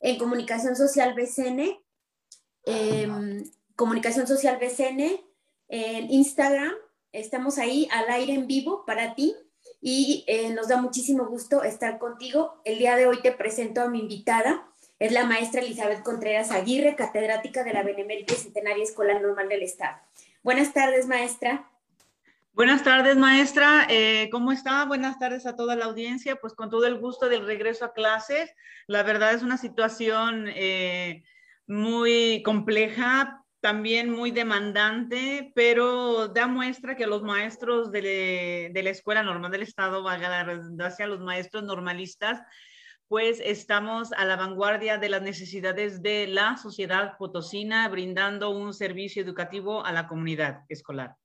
en Comunicación Social BCN, em, Comunicación Social BCN, en Instagram. Estamos ahí al aire en vivo para ti y eh, nos da muchísimo gusto estar contigo. El día de hoy te presento a mi invitada. Es la maestra Elizabeth Contreras Aguirre, catedrática de la Benemérita Centenaria Escolar Normal del Estado. Buenas tardes, maestra. Buenas tardes, maestra. Eh, ¿Cómo está? Buenas tardes a toda la audiencia. Pues con todo el gusto del regreso a clases. La verdad es una situación eh, muy compleja, también muy demandante, pero da muestra que los maestros de, la Escuela Normal del Estado, valga la redundancia, los maestros normalistas, pues estamos a la vanguardia de las necesidades de la sociedad potosina, brindando un servicio educativo a la comunidad escolar.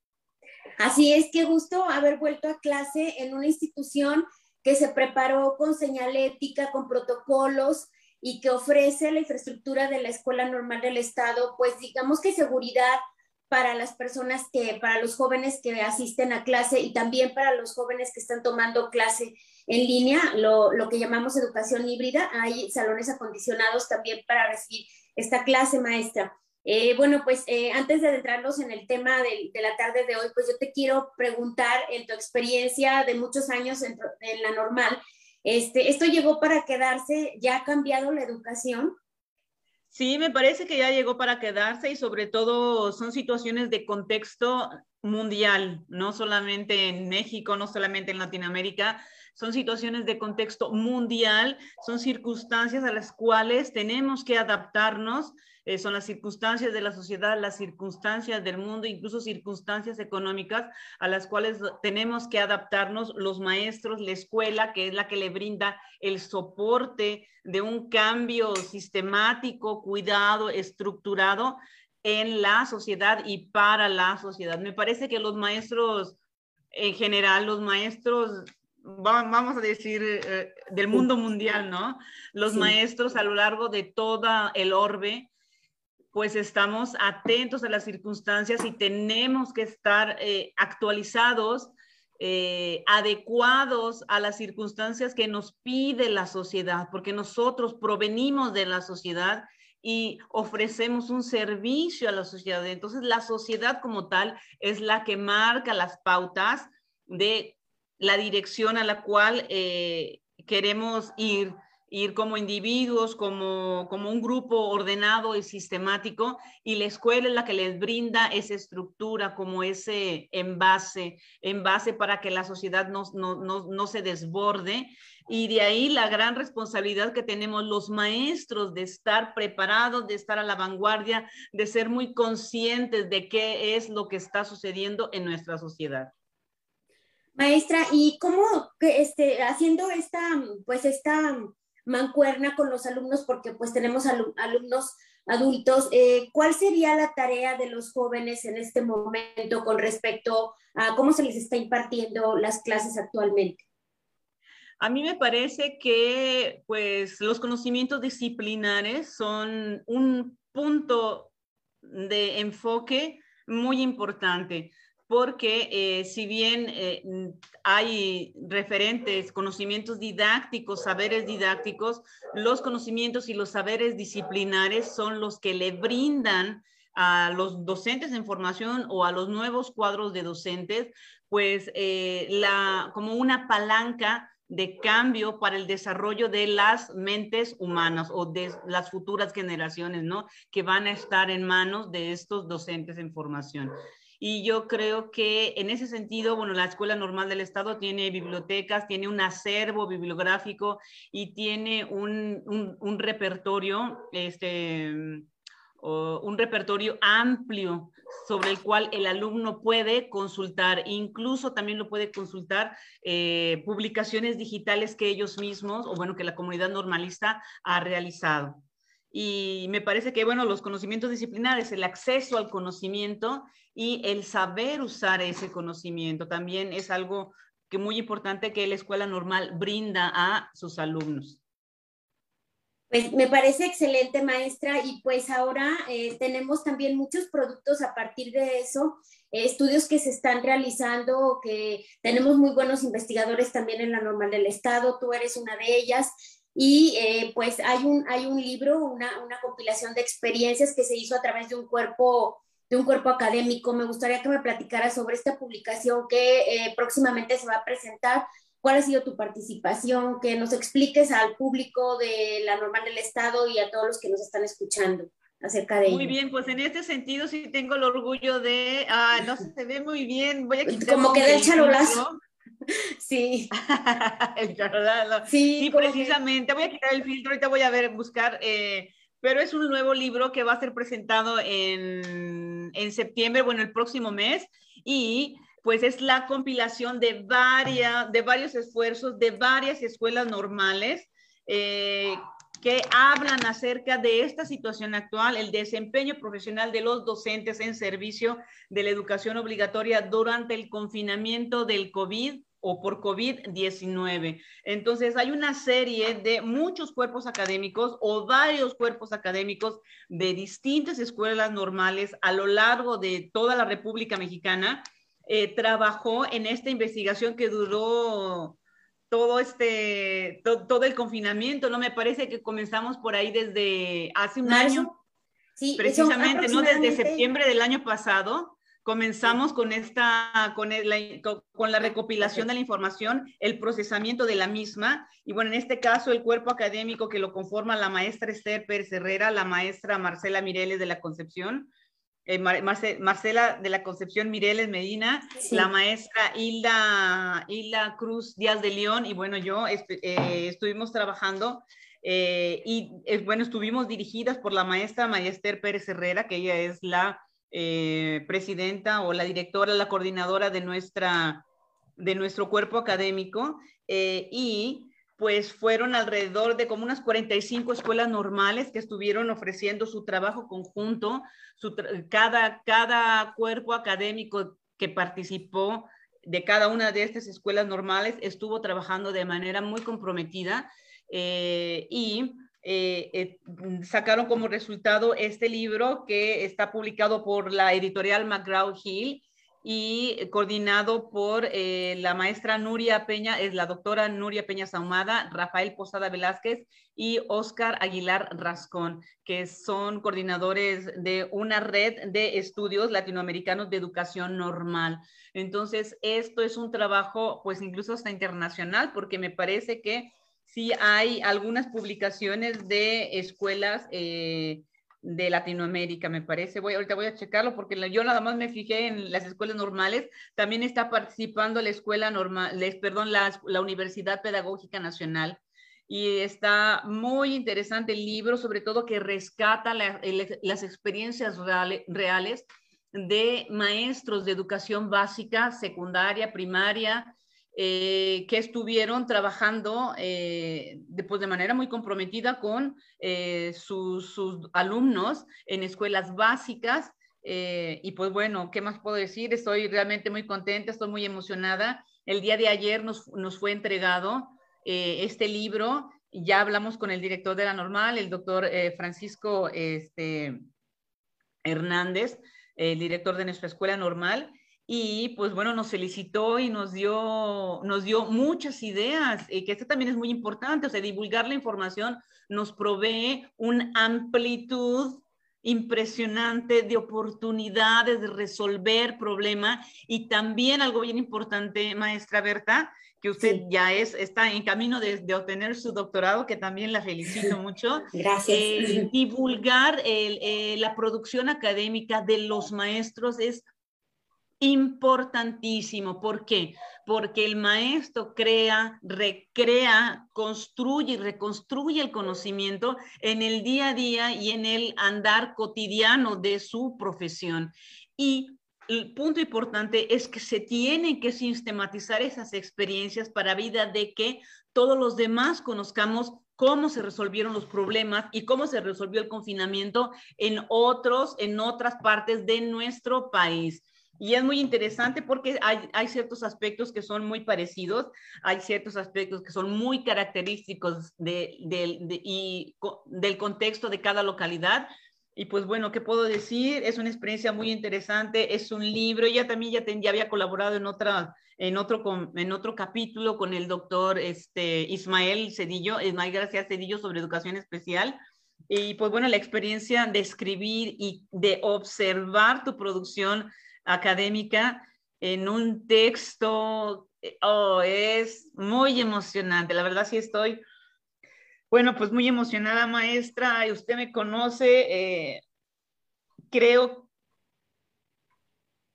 Así es, qué gusto haber vuelto a clase en una institución que se preparó con señalética, con protocolos, y que ofrece la infraestructura de la Escuela Normal del Estado, pues digamos que seguridad para las personas que, para los jóvenes que asisten a clase y también para los jóvenes que están tomando clase en línea, lo, lo que llamamos educación híbrida. Hay salones acondicionados también para recibir esta clase maestra. Eh, bueno, pues eh, antes de adentrarnos en el tema de, la tarde de hoy, pues yo te quiero preguntar en tu experiencia de muchos años en, en la normal, este, ¿Esto llegó para quedarse? ¿Ya ha cambiado la educación? Sí, me parece que ya llegó para quedarse y sobre todo son situaciones de contexto mundial, no solamente en México, no solamente en Latinoamérica, son situaciones de contexto mundial, son circunstancias a las cuales tenemos que adaptarnos eh, son las circunstancias de la sociedad, las circunstancias del mundo, incluso circunstancias económicas a las cuales tenemos que adaptarnos los maestros, la escuela, que es la que le brinda el soporte de un cambio sistemático, cuidado, estructurado en la sociedad y para la sociedad. Me parece que los maestros en general, los maestros vamos a decir, eh, del mundo mundial, ¿no? Los maestros a lo largo de toda el orbe pues estamos atentos a las circunstancias y tenemos que estar eh, actualizados, eh, adecuados a las circunstancias que nos pide la sociedad, porque nosotros provenimos de la sociedad y ofrecemos un servicio a la sociedad. Entonces, la sociedad como tal es la que marca las pautas de la dirección a la cual eh, queremos ir ir como individuos, como, como un grupo ordenado y sistemático, y la escuela es la que les brinda esa estructura, como ese envase, envase para que la sociedad no, no, no, no se desborde. Y de ahí la gran responsabilidad que tenemos los maestros de estar preparados, de estar a la vanguardia, de ser muy conscientes de qué es lo que está sucediendo en nuestra sociedad. Maestra, ¿y cómo este, haciendo esta, pues esta mancuerna con los alumnos porque pues tenemos alumnos adultos. Eh, ¿Cuál sería la tarea de los jóvenes en este momento con respecto a cómo se les está impartiendo las clases actualmente? A mí me parece que pues los conocimientos disciplinares son un punto de enfoque muy importante porque eh, si bien eh, hay referentes, conocimientos didácticos, saberes didácticos, los conocimientos y los saberes disciplinares son los que le brindan a los docentes en formación o a los nuevos cuadros de docentes, pues eh, la, como una palanca de cambio para el desarrollo de las mentes humanas o de las futuras generaciones, ¿no? Que van a estar en manos de estos docentes en formación. Y yo creo que en ese sentido, bueno, la Escuela Normal del Estado tiene bibliotecas, tiene un acervo bibliográfico y tiene un, un, repertorio, este, un repertorio amplio sobre el cual el alumno puede consultar, incluso también lo puede consultar eh, publicaciones digitales que ellos mismos, o bueno, que la comunidad normalista ha realizado. Y me parece que, bueno, los conocimientos disciplinares, el acceso al conocimiento y el saber usar ese conocimiento también es algo que muy importante que la escuela normal brinda a sus alumnos. Pues me parece excelente, maestra, y pues ahora eh, tenemos también muchos productos a partir de eso, eh, estudios que se están realizando, que tenemos muy buenos investigadores también en la normal del Estado, tú eres una de ellas, Y eh, pues hay un, hay un libro, una, una compilación de experiencias que se hizo a través de un cuerpo de un cuerpo académico. Me gustaría que me platicaras sobre esta publicación que eh, próximamente se va a presentar. ¿Cuál ha sido tu participación? Que nos expliques al público de la normal del Estado y a todos los que nos están escuchando acerca de Muy bien, pues en este sentido sí tengo el orgullo de, ah, no se ve muy bien, voy a quitar Como que el charolazo. Sí. el charolazo. Sí, sí precisamente, voy a quitar el filtro, ahorita voy a ver, buscar, eh, pero es un nuevo libro que va a ser presentado en, en septiembre, bueno, el próximo mes, y pues es la compilación de, varias, de varios esfuerzos de varias escuelas normales eh, que hablan acerca de esta situación actual, el desempeño profesional de los docentes en servicio de la educación obligatoria durante el confinamiento del COVID o por COVID-19. Entonces, hay una serie de muchos cuerpos académicos o varios cuerpos académicos de distintas escuelas normales a lo largo de toda la República Mexicana. Eh, trabajó en esta investigación que duró todo este, todo el confinamiento, ¿no? Me parece que comenzamos por ahí desde hace un año. Sí, precisamente, ¿no? Desde septiembre del año pasado comenzamos con esta, con, con, la recopilación de la información, el procesamiento de la misma, y bueno, en este caso el cuerpo académico que lo conforma la maestra Esther Pérez Herrera, la maestra Marcela Mireles de la Concepción, eh, Marcela de la Concepción Mireles Medina, la maestra Hilda, Hilda Cruz Díaz de León, y bueno, yo eh, estuvimos trabajando eh, y bueno, estuvimos dirigidas por la maestra María Esther Pérez Herrera, que ella es la presidenta o la directora, la coordinadora de, nuestra, de nuestro cuerpo académico, y pues fueron alrededor de como unas 45 escuelas normales que estuvieron ofreciendo su trabajo conjunto, cada, cada cuerpo académico que participó de cada una de estas escuelas normales estuvo trabajando de manera muy comprometida eh, y eh, eh, sacaron como resultado este libro que está publicado por la editorial McGraw-Hill y coordinado por eh, la maestra Nuria Peña, es la doctora Nuria Peña Saumada, Rafael Posada Velázquez y Oscar Aguilar Rascón, que son coordinadores de una red de estudios latinoamericanos de educación normal. Entonces, esto es un trabajo, pues incluso hasta internacional, porque me parece que sí hay algunas publicaciones de escuelas. Eh, de Latinoamérica, me parece. Voy, ahorita voy a checarlo porque yo nada más me fijé en las escuelas normales. También está participando la escuela normal, les, perdón, la, la Universidad Pedagógica Nacional. Y está muy interesante el libro, sobre todo que rescata las experiencias reales de maestros de educación básica, secundaria, primaria, eh, que estuvieron trabajando eh, de, de manera muy comprometida con eh, sus, alumnos en escuelas básicas. y pues bueno, ¿qué más puedo decir? Estoy realmente muy contenta, estoy muy emocionada. El día de ayer nos, nos fue entregado este libro. Ya hablamos con el director de la normal, el doctor Francisco este, Hernández, el director de nuestra escuela normal y pues bueno, nos felicitó y nos dio, nos dio muchas ideas, y que esto también es muy importante, o sea, divulgar la información nos provee una amplitud impresionante de oportunidades de resolver problemas y también algo bien importante, maestra Berta, que usted ya es, está en camino de, obtener su doctorado, que también la felicito mucho. Gracias. Eh, divulgar eh, la producción académica de los maestros es importantísimo. ¿Por qué? Porque el maestro crea, recrea, construye y reconstruye el conocimiento en el día a día y en el andar cotidiano de su profesión. Y el punto importante es que se tienen que sistematizar esas experiencias para vida de que todos los demás conozcamos cómo se resolvieron los problemas y cómo se resolvió el confinamiento en otros, en otras partes de nuestro país. Y es muy interesante porque hay, hay, ciertos aspectos que son muy parecidos, hay ciertos aspectos que son muy característicos de, y, del contexto de cada localidad. Y pues bueno, ¿qué puedo decir? Es una experiencia muy interesante, es un libro, ella también ya, ya había colaborado en, otra, en, otro, en otro capítulo con el doctor este, Ismael Cedillo, Ismael Gracias Cedillo sobre educación especial. Y pues bueno, la experiencia de escribir y de observar tu producción académica en un texto, oh, es muy emocionante. La verdad sí estoy bueno, pues muy emocionada, maestra. Usted me conoce. Eh, creo,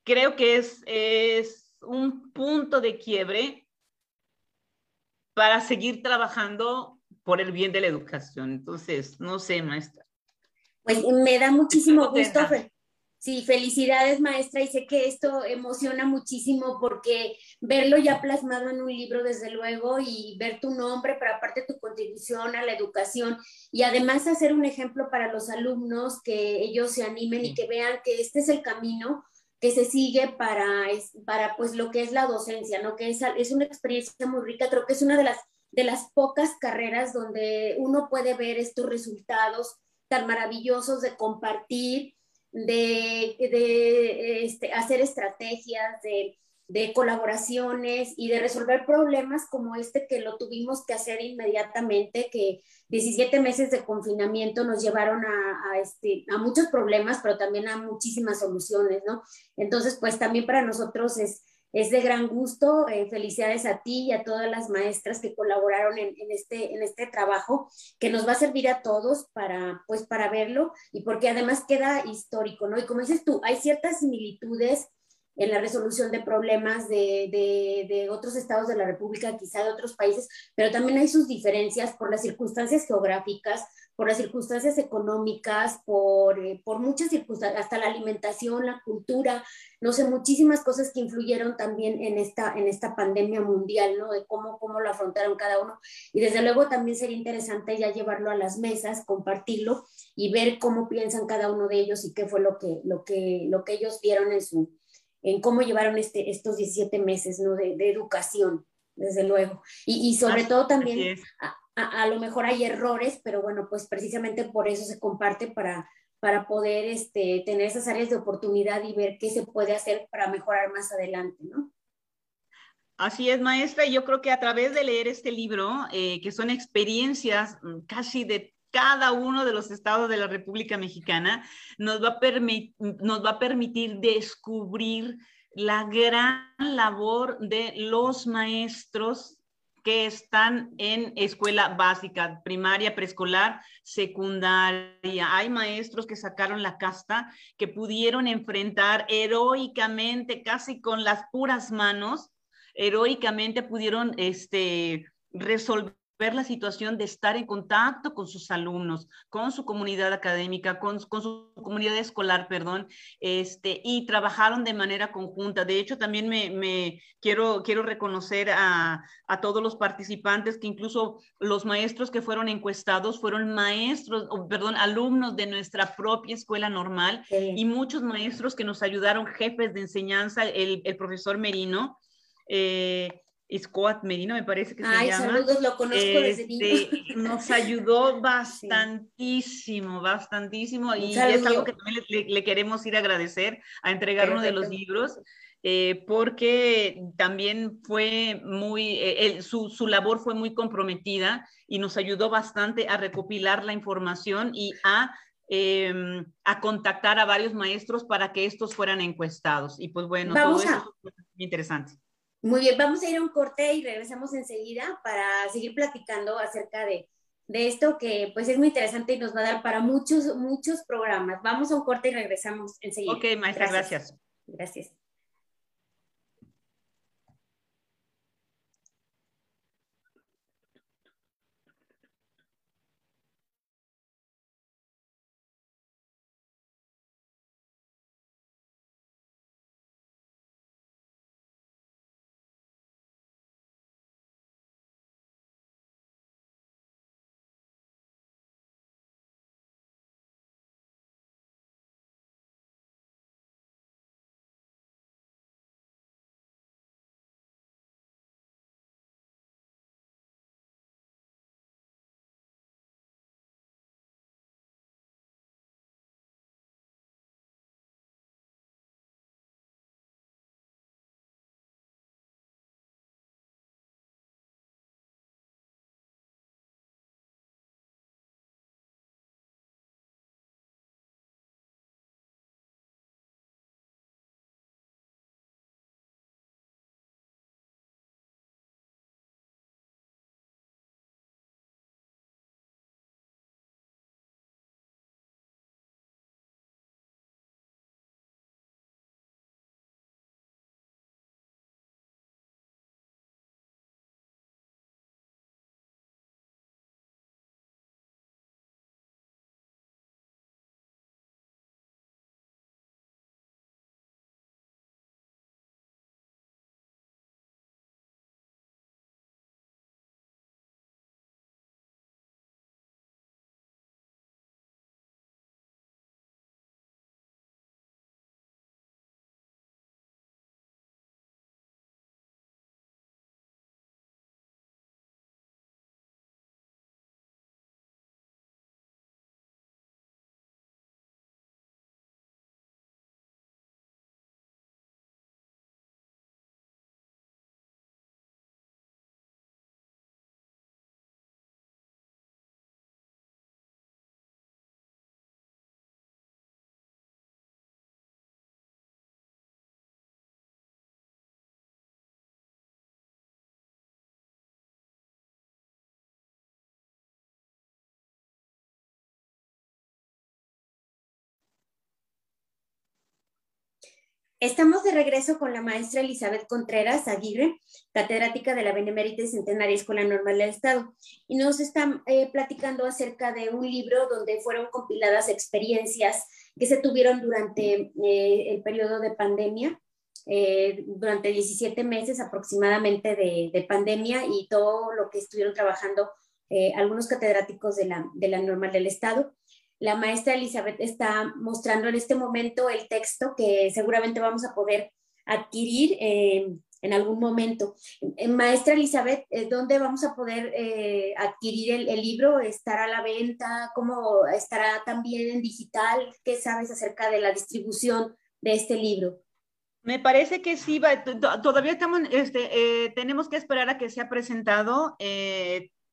creo que es, es un punto de quiebre para seguir trabajando por el bien de la educación. Entonces, no sé, maestra. Pues me da muchísimo gusto, Sí, felicidades maestra y sé que esto emociona muchísimo porque verlo ya plasmado en un libro desde luego y ver tu nombre, pero aparte tu contribución a la educación y además hacer un ejemplo para los alumnos que ellos se animen y que vean que este es el camino que se sigue para, para pues lo que es la docencia, ¿no? Que es, es una experiencia muy rica, creo que es una de las, de las pocas carreras donde uno puede ver estos resultados tan maravillosos de compartir de, de este, hacer estrategias, de, de, colaboraciones y de resolver problemas como este que lo tuvimos que hacer inmediatamente, que 17 meses de confinamiento nos llevaron a, a, este, a muchos problemas, pero también a muchísimas soluciones, ¿no? Entonces, pues también para nosotros es es de gran gusto. Eh, felicidades a ti y a todas las maestras que colaboraron en, este, en este trabajo, que nos va a servir a todos para, pues, para verlo y porque además queda histórico, ¿no? Y como dices tú, hay ciertas similitudes en la resolución de problemas de, de, de, otros estados de la República, quizá de otros países, pero también hay sus diferencias por las circunstancias geográficas, por las circunstancias económicas, por, eh, por muchas circunstancias, hasta la alimentación, la cultura, no sé, muchísimas cosas que influyeron también en esta, en esta pandemia mundial, ¿no? De cómo, cómo lo afrontaron cada uno. Y desde luego también sería interesante ya llevarlo a las mesas, compartirlo y ver cómo piensan cada uno de ellos y qué fue lo que, lo que, lo que ellos vieron en, su, en cómo llevaron este, estos 17 meses, ¿no? De, de educación, desde luego. Y, y sobre todo también a, lo mejor hay errores, pero bueno, pues precisamente por eso se comparte para, para poder este, tener esas áreas de oportunidad y ver qué se puede hacer para mejorar más adelante, ¿no? Así es, maestra. Yo creo que a través de leer este libro, eh, que son experiencias mm, casi de cada uno de los estados de la República Mexicana, nos va a, nos va a permitir descubrir la gran labor de los maestros que están en escuela básica, primaria, preescolar, secundaria. Hay maestros que sacaron la casta, que pudieron enfrentar heroicamente, casi con las puras manos, heroicamente pudieron este, resolver ver la situación de estar en contacto con sus alumnos, con su comunidad académica, con, con, su comunidad escolar, perdón, este, y trabajaron de manera conjunta. De hecho, también me, me quiero, quiero reconocer a, a, todos los participantes, que incluso los maestros que fueron encuestados fueron maestros, o, perdón, alumnos de nuestra propia escuela normal sí. y muchos maestros que nos ayudaron, jefes de enseñanza, el, el profesor Merino. Eh, Scoat Medina, me parece que Ay, se llama. saludos, lo conozco este, desde niño. Nos ayudó bastantísimo, bastantísimo, y es algo que también le, le, queremos ir a agradecer, a entregar uno de los libros, eh, porque también fue muy, eh, él, su, su labor fue muy comprometida y nos ayudó bastante a recopilar la información y a eh, a contactar a varios maestros para que estos fueran encuestados. Y pues bueno, Vamos todo a... eso es muy interesante. Muy bien, vamos a ir a un corte y regresamos enseguida para seguir platicando acerca de, de, esto que pues es muy interesante y nos va a dar para muchos, muchos programas. Vamos a un corte y regresamos enseguida. Ok, maestra, gracias. Gracias. gracias. Estamos de regreso con la maestra Elizabeth Contreras Aguirre, catedrática de la Benemérita Centenaria Escuela Normal del Estado, y nos está eh, platicando acerca de un libro donde fueron compiladas experiencias que se tuvieron durante eh, el periodo de pandemia, eh, durante 17 meses aproximadamente de, de, pandemia y todo lo que estuvieron trabajando algunos catedráticos de la Normal del Estado. La maestra Elizabeth está mostrando en este momento el texto que seguramente vamos a poder adquirir eh, en algún momento. Eh, maestra Elizabeth, eh, ¿dónde vamos a poder adquirir el, libro? ¿Estará a la venta? ¿Cómo estará también en digital? ¿Qué sabes acerca de la distribución de este libro? Me parece que sí, todavía estamos, este, tenemos que esperar a que sea presentado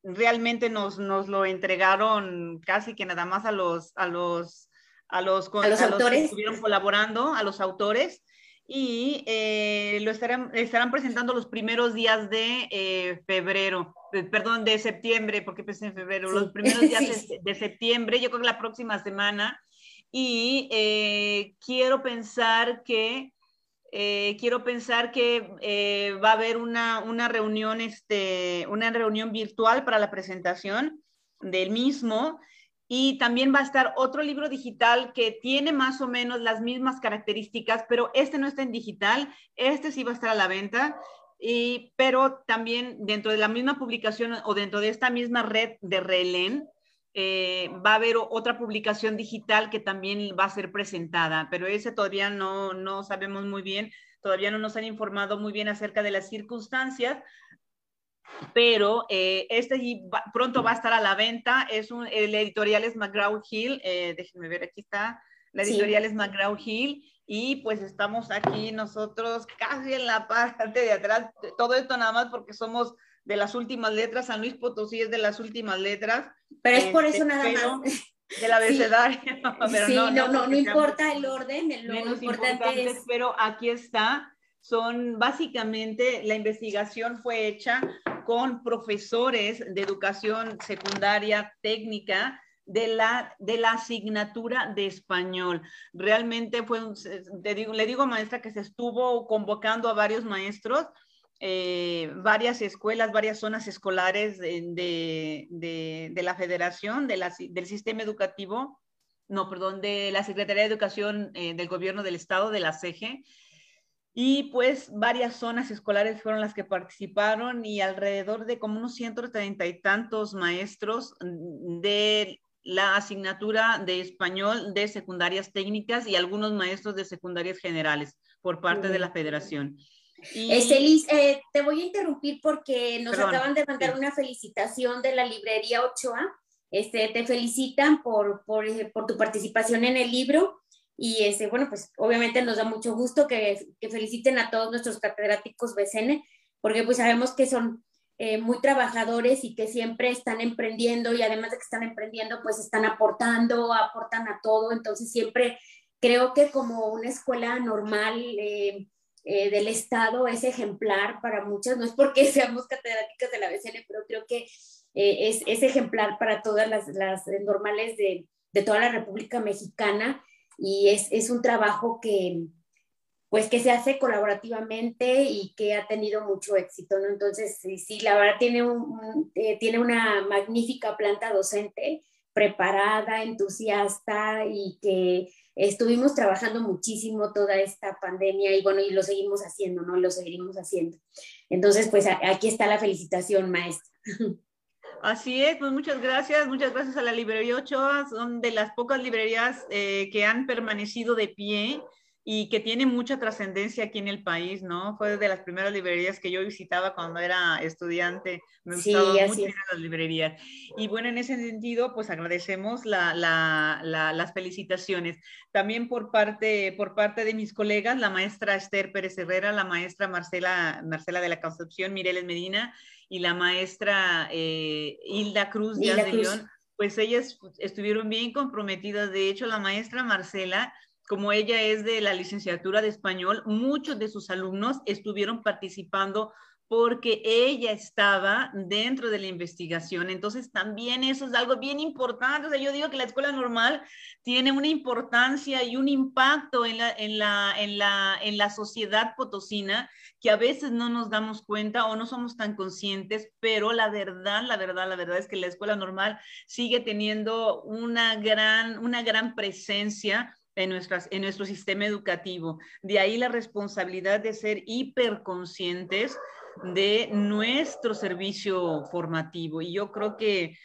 realmente nos, nos lo entregaron casi que nada más a los, a los, a los, ¿A los, autores? que estuvieron colaborando, a los autores, y eh, lo estarán, estarán presentando los primeros días de eh, febrero, perdón, de septiembre, porque pensé en febrero, los primeros días de, de, septiembre, yo creo que la próxima semana, y eh, quiero pensar que eh, quiero pensar que eh, va a haber una, una, reunión, este, una reunión virtual para la presentación del mismo y también va a estar otro libro digital que tiene más o menos las mismas características, pero este no está en digital, este sí va a estar a la venta. Y, pero también dentro de la misma publicación o dentro de esta misma red de Relen, eh, va a haber otra publicación digital que también va a ser presentada, pero ese todavía no, no sabemos muy bien, todavía no nos han informado muy bien acerca de las circunstancias, pero eh, este pronto va a estar a la venta, es un, el editorial es McGraw Hill, eh, déjenme ver, aquí está, la editorial es McGraw Hill, y pues estamos aquí nosotros casi en la parte de atrás, todo esto nada más porque somos de las últimas letras, San Luis Potosí es de las últimas letras. Pero es por eso este, nada más. Del abecedario. Sí, no, no, no, importa el orden, el, lo importante es... Pero aquí está, son básicamente, la investigación fue hecha con profesores de educación secundaria técnica de la, de la asignatura de español. Realmente fue, digo, le digo maestra que se estuvo convocando a varios maestros eh, varias escuelas, varias zonas escolares de, de, la federación, de la, del sistema educativo, no, perdón, de la Secretaría de Educación eh, del Gobierno del Estado, de la CEGE. Y pues varias zonas escolares fueron las que participaron y alrededor de como unos 130 y tantos maestros de la asignatura de español de secundarias técnicas y algunos maestros de secundarias generales por parte de la federación. Este, Liz, eh, te voy a interrumpir porque nos acaban de mandar una felicitación de la librería Ochoa. Este, te felicitan por, por, eh, por, tu participación en el libro y este, bueno, pues obviamente nos da mucho gusto que, que feliciten a todos nuestros catedráticos BCN porque pues sabemos que son eh, muy trabajadores y que siempre están emprendiendo y además de que están emprendiendo, pues están aportando, aportan a todo. Entonces siempre creo que como una escuela normal, eh, eh, del Estado es ejemplar para muchas, no es porque seamos catedráticas de la BCN, pero creo que eh, es, es, ejemplar para todas las, las normales de, de, toda la República Mexicana y es, es, un trabajo que pues que se hace colaborativamente y que ha tenido mucho éxito, ¿no? Entonces, sí, la verdad tiene, un, eh, tiene una magnífica planta docente preparada, entusiasta y que estuvimos trabajando muchísimo toda esta pandemia y bueno, y lo seguimos haciendo, ¿no? Lo seguiremos haciendo. Entonces, pues aquí está la felicitación, maestra. Así es, pues muchas gracias, muchas gracias a la librería Ochoa, son de las pocas librerías eh, que han permanecido de pie y que tiene mucha trascendencia aquí en el país, ¿no? Fue de las primeras librerías que yo visitaba cuando era estudiante, me gustaban mucho las librerías. Y bueno, en ese sentido, pues agradecemos la, la, las felicitaciones. También por parte, por parte de mis colegas, la maestra Esther Pérez Herrera, la maestra Marcela, Marcela de la Concepción, Mireles Medina y la maestra eh, Hilda Cruz de León, pues ellas estuvieron bien comprometidas. De hecho, la maestra Marcela como ella es de la licenciatura de español, muchos de sus alumnos estuvieron participando porque ella estaba dentro de la investigación. Entonces, también eso es algo bien importante. O sea, yo digo que la escuela normal tiene una importancia y un impacto en la, en la, en la, en la sociedad potosina que a veces no nos damos cuenta o no somos tan conscientes, pero la verdad, la verdad, la verdad es que la escuela normal sigue teniendo una gran, una gran presencia en, nuestro sistema educativo. De ahí la responsabilidad de ser hiperconscientes de nuestro servicio formativo. Y yo creo que,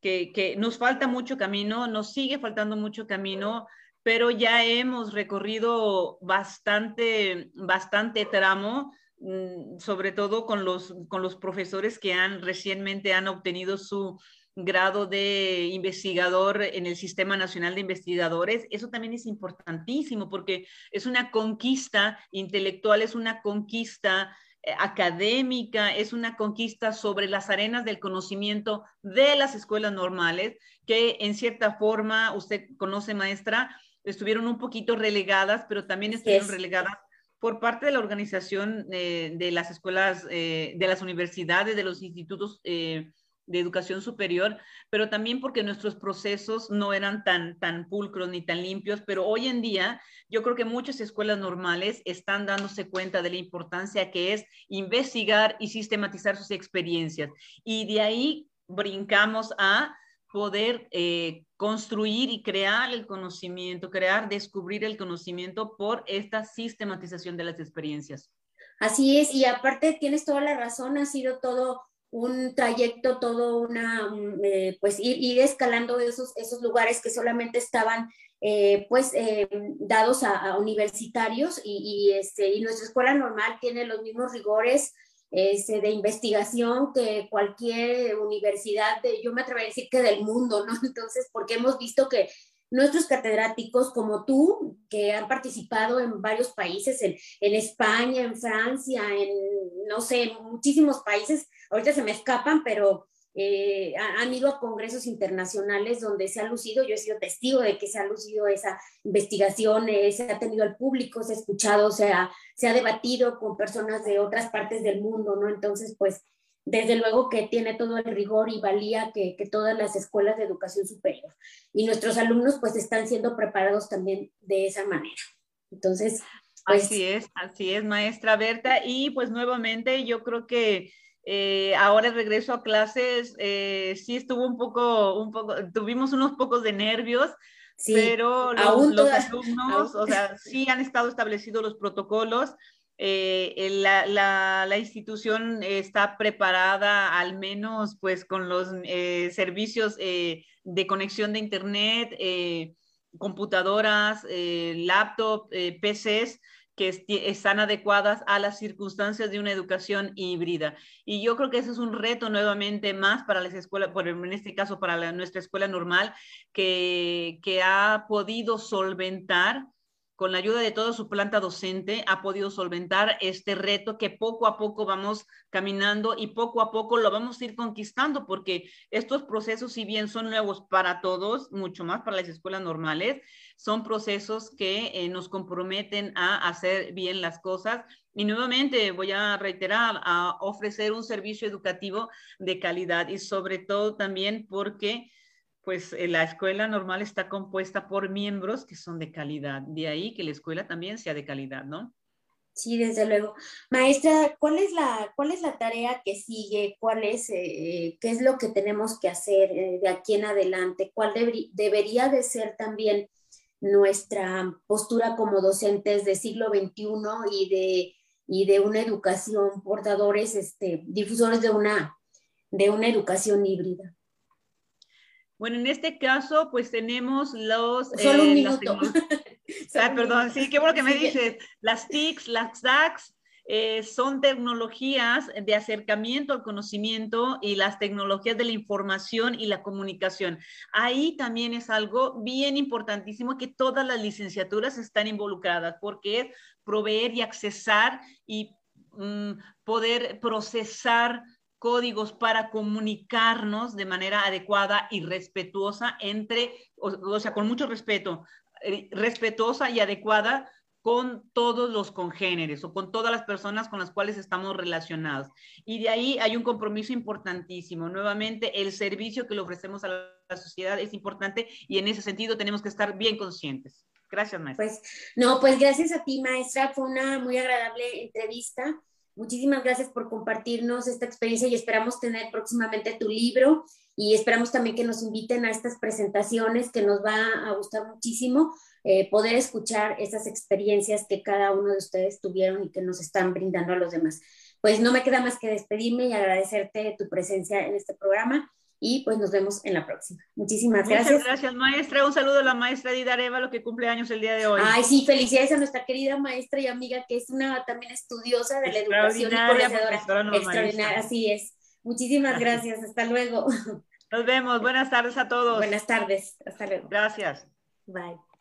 que, nos falta mucho camino, nos sigue faltando mucho camino, pero ya hemos recorrido bastante, bastante tramo mm, sobre todo con los, con los profesores que han recientemente han obtenido su grado de investigador en el Sistema Nacional de Investigadores. Eso también es importantísimo porque es una conquista intelectual, es una conquista eh, académica, es una conquista sobre las arenas del conocimiento de las escuelas normales, que en cierta forma, usted conoce, maestra, estuvieron un poquito relegadas, pero también estuvieron relegadas por parte de la organización eh, de las escuelas, eh, de las universidades, de los institutos de educación superior, pero también porque nuestros procesos no eran tan, tan pulcros ni tan limpios, pero hoy en día yo creo que muchas escuelas normales están dándose cuenta de la importancia que es investigar y sistematizar sus experiencias. Y de ahí brincamos a poder eh, construir y crear el conocimiento, crear, descubrir el conocimiento por esta sistematización de las experiencias. Así es, y aparte tienes toda la razón, ha sido todo un trayecto, todo una, mm, eh, pues ir, escalando esos, esos lugares que solamente estaban eh, pues eh, dados a, universitarios y, este, y nuestra escuela normal tiene los mismos rigores este, de investigación que cualquier universidad, de, yo me atrevería a decir que del mundo, ¿no? Entonces, porque hemos visto que nuestros catedráticos como tú, que han participado en varios países, en, en España, en Francia, en, no sé, muchísimos países, ahorita se me escapan, pero eh, han ido a congresos internacionales donde se ha lucido, yo he sido testigo de que se ha lucido esa investigación, eh, se ha tenido al público, se ha escuchado, se ha, se ha debatido con personas de otras partes del mundo, ¿no? Entonces, pues desde luego que tiene todo el rigor y valía que, todas las escuelas de educación superior. Y nuestros alumnos pues están siendo preparados también de esa manera. Entonces, pues, así es, así es, maestra Berta. Y pues nuevamente yo creo que eh, ahora el regreso a clases eh, sí estuvo un poco, un poco, tuvimos unos pocos de nervios, pero los, alumnos, o sea, sí han estado establecidos los protocolos. Eh, la, la, institución está preparada al menos pues con los eh, servicios eh, de conexión de internet, computadoras, laptop, PCs que están adecuadas a las circunstancias de una educación híbrida. Y yo creo que ese es un reto nuevamente más para las escuelas, por, en este caso para nuestra escuela normal, que, que ha podido solventar con la ayuda de toda su planta docente, ha podido solventar este reto que poco a poco vamos caminando y poco a poco lo vamos a ir conquistando, porque estos procesos, si bien son nuevos para todos, mucho más para las escuelas normales, son procesos que eh, nos comprometen a hacer bien las cosas. Y nuevamente voy a reiterar, a ofrecer un servicio educativo de calidad y sobre todo también porque pues eh, la escuela normal está compuesta por miembros que son de calidad. De ahí que la escuela también sea de calidad, ¿no? Sí, desde luego. Maestra, ¿cuál es la, cuál es la tarea que sigue? ¿Cuál es, eh, qué es lo que tenemos que hacer eh, de aquí en adelante? ¿Cuál debería de ser también nuestra postura como docentes de siglo XXI y de, y de una educación, portadores, este, difusores de una, de una educación híbrida? Bueno, en este caso, pues tenemos los... Solo un eh, minuto. ah, perdón, sí, qué bueno que me dices. Las TICs, las DACs, eh, son tecnologías de acercamiento al conocimiento y las tecnologías de la información y la comunicación. Ahí también es algo bien importantísimo que todas las licenciaturas están involucradas porque es proveer y accesar y mm, poder procesar códigos para comunicarnos de manera adecuada y respetuosa entre, o, sea, con mucho respeto, eh, respetuosa y adecuada con todos los congéneres o con todas las personas con las cuales estamos relacionados. Y de ahí hay un compromiso importantísimo. Nuevamente, el servicio que le ofrecemos a la sociedad es importante y en ese sentido tenemos que estar bien conscientes. Gracias, maestra. Pues, no, pues gracias a ti, maestra. Fue una muy agradable entrevista. Muchísimas gracias por compartirnos esta experiencia y esperamos tener próximamente tu libro y esperamos también que nos inviten a estas presentaciones que nos va a gustar muchísimo eh, poder escuchar esas experiencias que cada uno de ustedes tuvieron y que nos están brindando a los demás. Pues no me queda más que despedirme y agradecerte tu presencia en este programa y pues nos vemos en la próxima. Muchísimas gracias. Muchas gracias, maestra. Un saludo a la maestra Dida lo que cumple años el día de hoy. Ay, sí, felicidades a nuestra querida maestra y amiga, que es una también estudiosa de la educación y conocedora. Extraordinaria, así es. Muchísimas gracias. Hasta luego. Nos vemos. Buenas tardes a todos. Buenas tardes. Hasta luego. Gracias. Bye.